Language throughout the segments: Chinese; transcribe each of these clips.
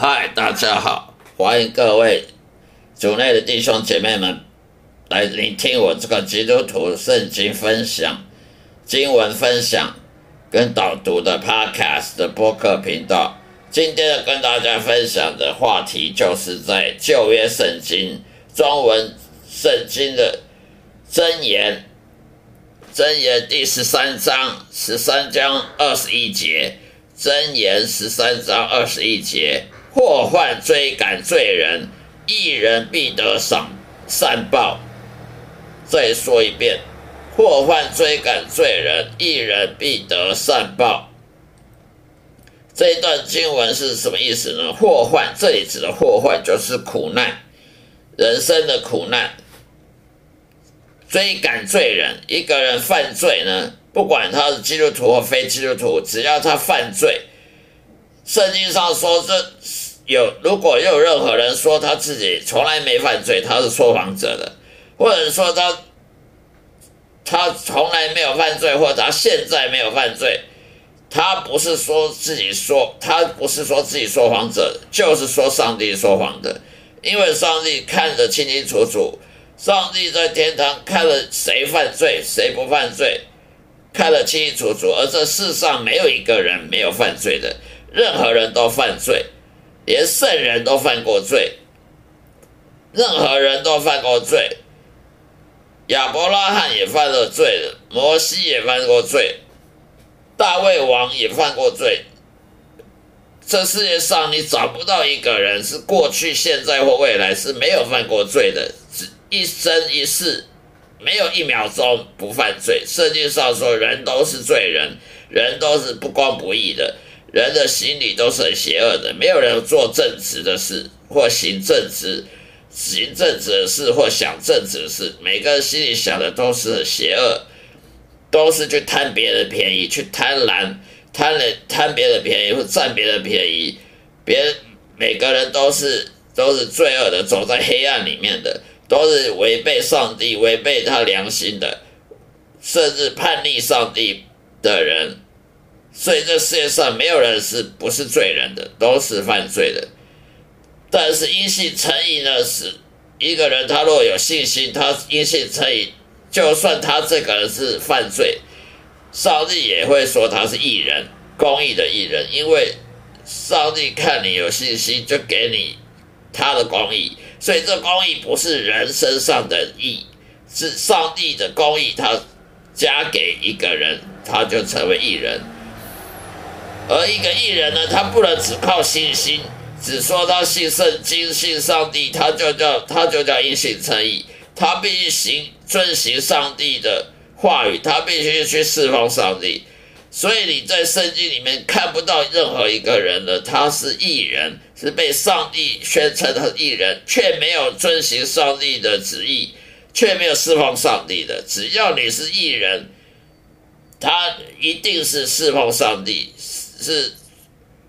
嗨，大家好，欢迎各位主内的弟兄姐妹们来聆听我这个基督徒圣经分享、经文分享跟导读的 Podcast 的播客频道。今天要跟大家分享的话题，就是在旧约圣经中文圣经的箴言，箴言第十三章十三章二十一节，箴言十三章二十一节。祸患追赶罪人，一人必得赏善报。再说一遍，祸患追赶罪人，一人必得善报。这一段经文是什么意思呢？祸患这里指的祸患就是苦难，人生的苦难。追赶罪人，一个人犯罪呢，不管他是基督徒或非基督徒，只要他犯罪。圣经上说，这有如果有任何人说他自己从来没犯罪，他是说谎者的；或者说他他从来没有犯罪，或者他现在没有犯罪，他不是说自己说，他不是说自己说谎者，就是说上帝说谎的。因为上帝看得清清楚楚，上帝在天堂看了谁犯罪，谁不犯罪，看得清清楚楚。而这世上没有一个人没有犯罪的。任何人都犯罪，连圣人都犯过罪。任何人都犯过罪，亚伯拉罕也犯了罪，摩西也犯过罪，大卫王也犯过罪。这世界上你找不到一个人是过去、现在或未来是没有犯过罪的，一生一世没有一秒钟不犯罪。圣经上说，人都是罪人，人都是不公不义的。人的心里都是很邪恶的，没有人做正直的事，或行正直、行正直的事，或想正直的事。每个人心里想的都是很邪恶，都是去贪别人便宜，去贪婪、贪了贪别人便宜或占别人便宜。别每个人都是都是罪恶的，走在黑暗里面的，都是违背上帝、违背他良心的，甚至叛逆上帝的人。所以这世界上没有人是不是罪人的，都是犯罪的。但是因信称义呢？是一个人他若有信心，他因信称义，就算他这个人是犯罪，上帝也会说他是义人，公义的义人，因为上帝看你有信心，就给你他的公义。所以这公义不是人身上的义，是上帝的公义，他加给一个人，他就成为义人。而一个艺人呢，他不能只靠信心，只说他信圣经、信上帝，他就叫他就叫因信称义。他必须行遵行上帝的话语，他必须去侍奉上帝。所以你在圣经里面看不到任何一个人呢，他是艺人，是被上帝宣称的艺人，却没有遵行上帝的旨意，却没有侍奉上帝的。只要你是艺人，他一定是侍奉上帝。是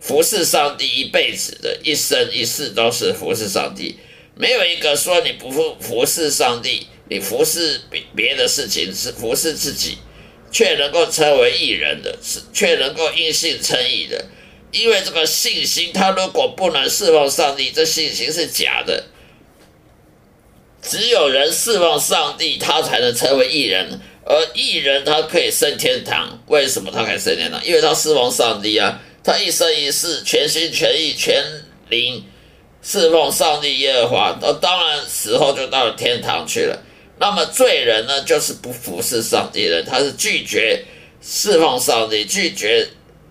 服侍上帝一辈子的一生一世都是服侍上帝，没有一个说你不服服侍上帝，你服侍别别的事情是服侍自己，却能够成为艺人的，是却能够因信称义的。因为这个信心，他如果不能侍奉上帝，这信心是假的。只有人侍奉上帝，他才能成为艺人。而艺人他可以升天堂，为什么他可以升天堂？因为他侍奉上帝啊，他一生一世全心全意全灵侍奉上帝耶和华，那当然死后就到了天堂去了。那么罪人呢，就是不服侍上帝的，他是拒绝侍奉上帝、拒绝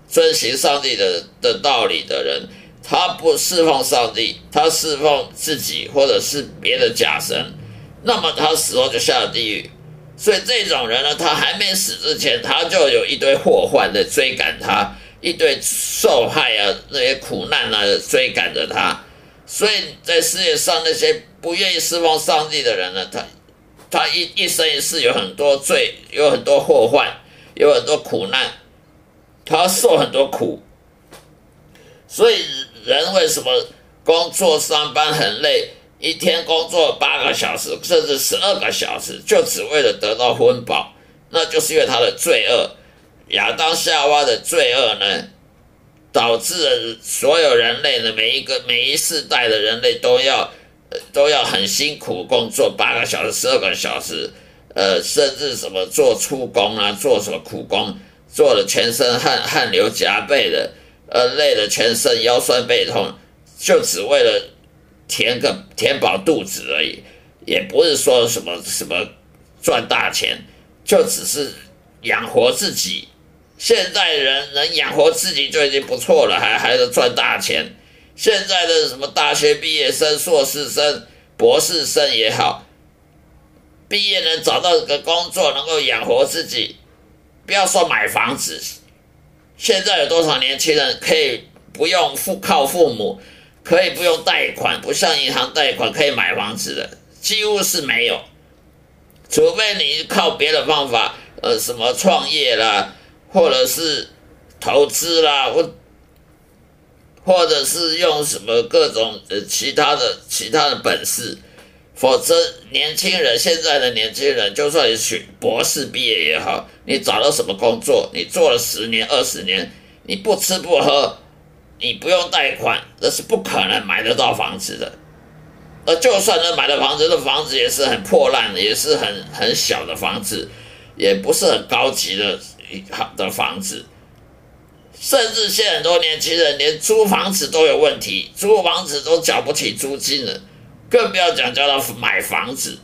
遵行上帝的的道理的人，他不侍奉上帝，他侍奉自己或者是别的假神，那么他死后就下了地狱。所以这种人呢，他还没死之前，他就有一堆祸患的追赶他，一堆受害啊，那些苦难啊追赶着他。所以在世界上那些不愿意侍奉上帝的人呢，他他一一生一世有很多罪，有很多祸患，有很多苦难，他受很多苦。所以人为什么工作上班很累？一天工作八个小时，甚至十二个小时，就只为了得到温饱，那就是因为他的罪恶。亚当夏娃的罪恶呢，导致了所有人类的每一个每一世代的人类都要都要很辛苦工作八个小时、十二个小时，呃，甚至什么做粗工啊，做什么苦工，做的全身汗汗流浃背的，呃，累的全身腰酸背痛，就只为了填个填饱肚子而已，也不是说什么什么赚大钱，就只是养活自己。现在人能养活自己就已经不错了，还还能赚大钱。现在的什么大学毕业生、硕士生、博士生也好，毕业能找到个工作，能够养活自己，不要说买房子。现在有多少年轻人可以不用父靠父母，可以不用贷款，不像银行贷款可以买房子的，几乎是没有。除非你靠别的方法，呃，什么创业啦。或者是投资啦，或或者是用什么各种呃其他的其他的本事，否则年轻人现在的年轻人，就算你学博士毕业也好，你找到什么工作，你做了十年二十年，你不吃不喝，你不用贷款，那是不可能买得到房子的。而就算能买到房子，的房子也是很破烂的，也是很很小的房子，也不是很高级的。好的房子，甚至现在很多年轻人连租房子都有问题，租房子都缴不起租金了，更不要讲叫他买房子。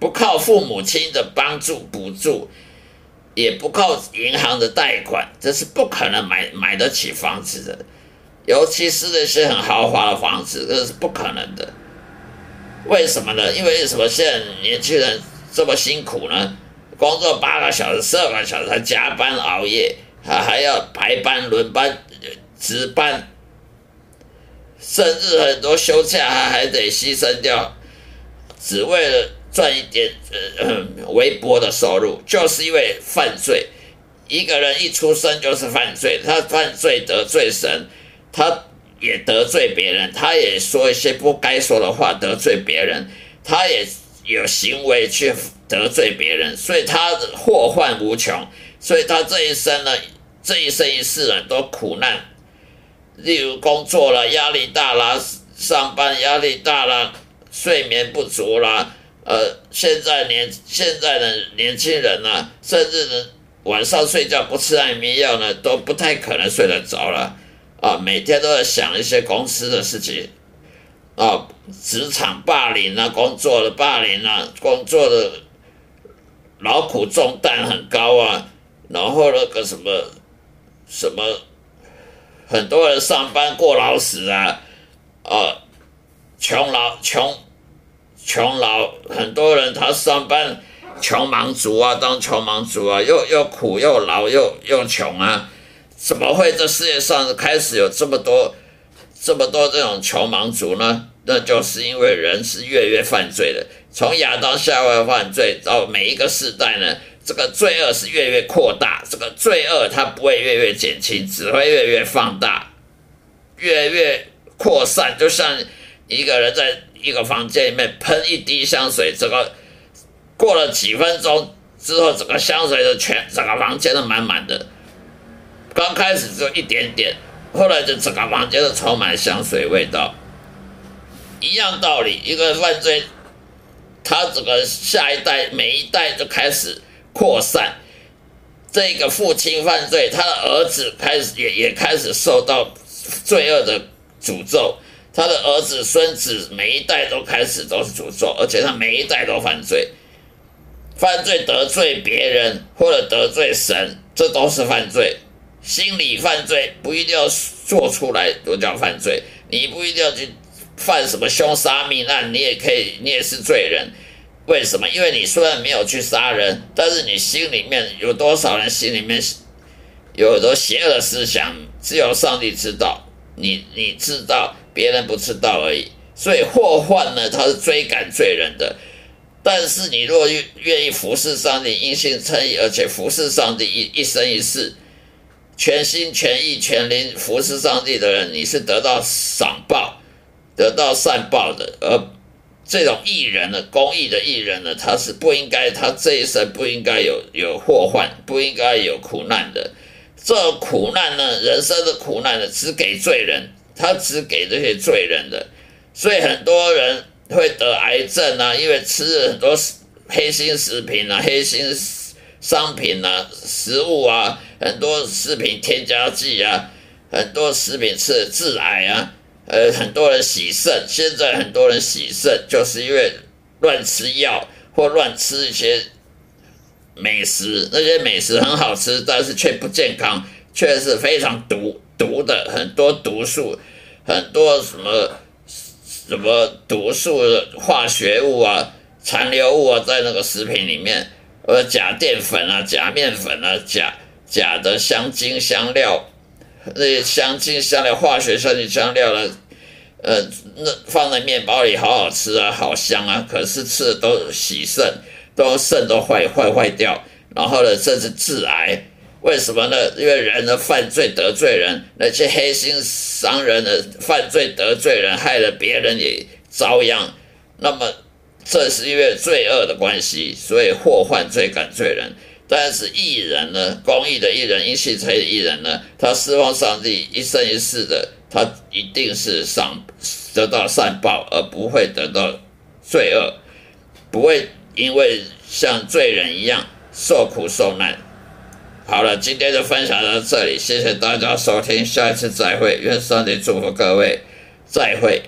不靠父母亲的帮助补助，也不靠银行的贷款，这是不可能买买得起房子的。尤其是那些很豪华的房子，这是不可能的。为什么呢？因为什么？现在年轻人这么辛苦呢？工作八个小时、十二个小时，还加班熬夜，还还要排班、轮班、值班，甚至很多休假还还得牺牲掉，只为了赚一点呃微薄的收入，就是因为犯罪。一个人一出生就是犯罪，他犯罪得罪神，他也得罪别人，他也说一些不该说的话得罪别人，他也有行为去。得罪别人，所以他祸患无穷，所以他这一生呢，这一生一世呢都苦难。例如工作了压力大啦，上班压力大啦，睡眠不足啦，呃，现在年现在的年轻人呢，甚至呢晚上睡觉不吃安眠药呢，都不太可能睡得着了。啊，每天都在想一些公司的事情。啊，职场霸凌啊，工作的霸凌啊，工作的。劳苦重担很高啊，然后那个什么什么，很多人上班过劳死啊，啊，穷劳穷穷劳，很多人他上班穷忙族啊，当穷忙族啊，又又苦又劳又又穷啊，怎么会这世界上开始有这么多这么多这种穷忙族呢？那就是因为人是越越犯罪的。从亚当夏娃犯罪到每一个世代呢，这个罪恶是越越扩大，这个罪恶它不会越越减轻，只会越越放大，越越扩散。就像一个人在一个房间里面喷一滴香水，这个过了几分钟之后，整个香水的全整个房间都满满的。刚开始只有一点点，后来就整个房间都充满香水味道。一样道理，一个犯罪。他整个下一代每一代就开始扩散，这个父亲犯罪，他的儿子开始也也开始受到罪恶的诅咒，他的儿子孙子每一代都开始都是诅咒，而且他每一代都犯罪，犯罪得罪别人或者得罪神，这都是犯罪。心理犯罪不一定要做出来都叫犯罪，你不一定要去。犯什么凶杀命案，你也可以，你也是罪人。为什么？因为你虽然没有去杀人，但是你心里面有多少人心里面有很多邪恶的思想，只有上帝知道，你你知道，别人不知道而已。所以祸患呢，他是追赶罪人的。但是你若愿愿意服侍上帝，因信称义，而且服侍上帝一一生一世，全心全意全灵服侍上帝的人，你是得到赏报。得到善报的，而这种艺人呢，公益的艺人呢，他是不应该，他这一生不应该有有祸患，不应该有苦难的。这苦难呢，人生的苦难呢，只给罪人，他只给这些罪人的，所以很多人会得癌症啊，因为吃了很多黑心食品啊、黑心商品啊、食物啊，很多食品添加剂啊，很多食品吃致癌啊，呃，很多人洗肾，现在很多人洗肾就是因为乱吃药或乱吃一些。美食那些美食很好吃，但是却不健康，却是非常毒毒的，很多毒素，很多什么什么毒素的化学物啊、残留物啊，在那个食品里面，呃，假淀粉啊、假面粉啊、假假的香精香料，那些香精香料、化学香精香料的，呃，那放在面包里好好吃啊，好香啊，可是吃的都洗肾。都肾都坏坏坏掉，然后呢，甚至致癌。为什么呢？因为人的犯罪得罪人，那些黑心商人的犯罪得罪人，害了别人也遭殃。那么，这是因为罪恶的关系，所以祸患罪感罪人。但是艺人呢，公益的艺人，因信才艺人呢，他希望上帝一生一世的，他一定是上得到善报，而不会得到罪恶，不会。因为像罪人一样受苦受难。好了，今天就分享到这里，谢谢大家收听，下一次再会，愿上帝祝福各位，再会。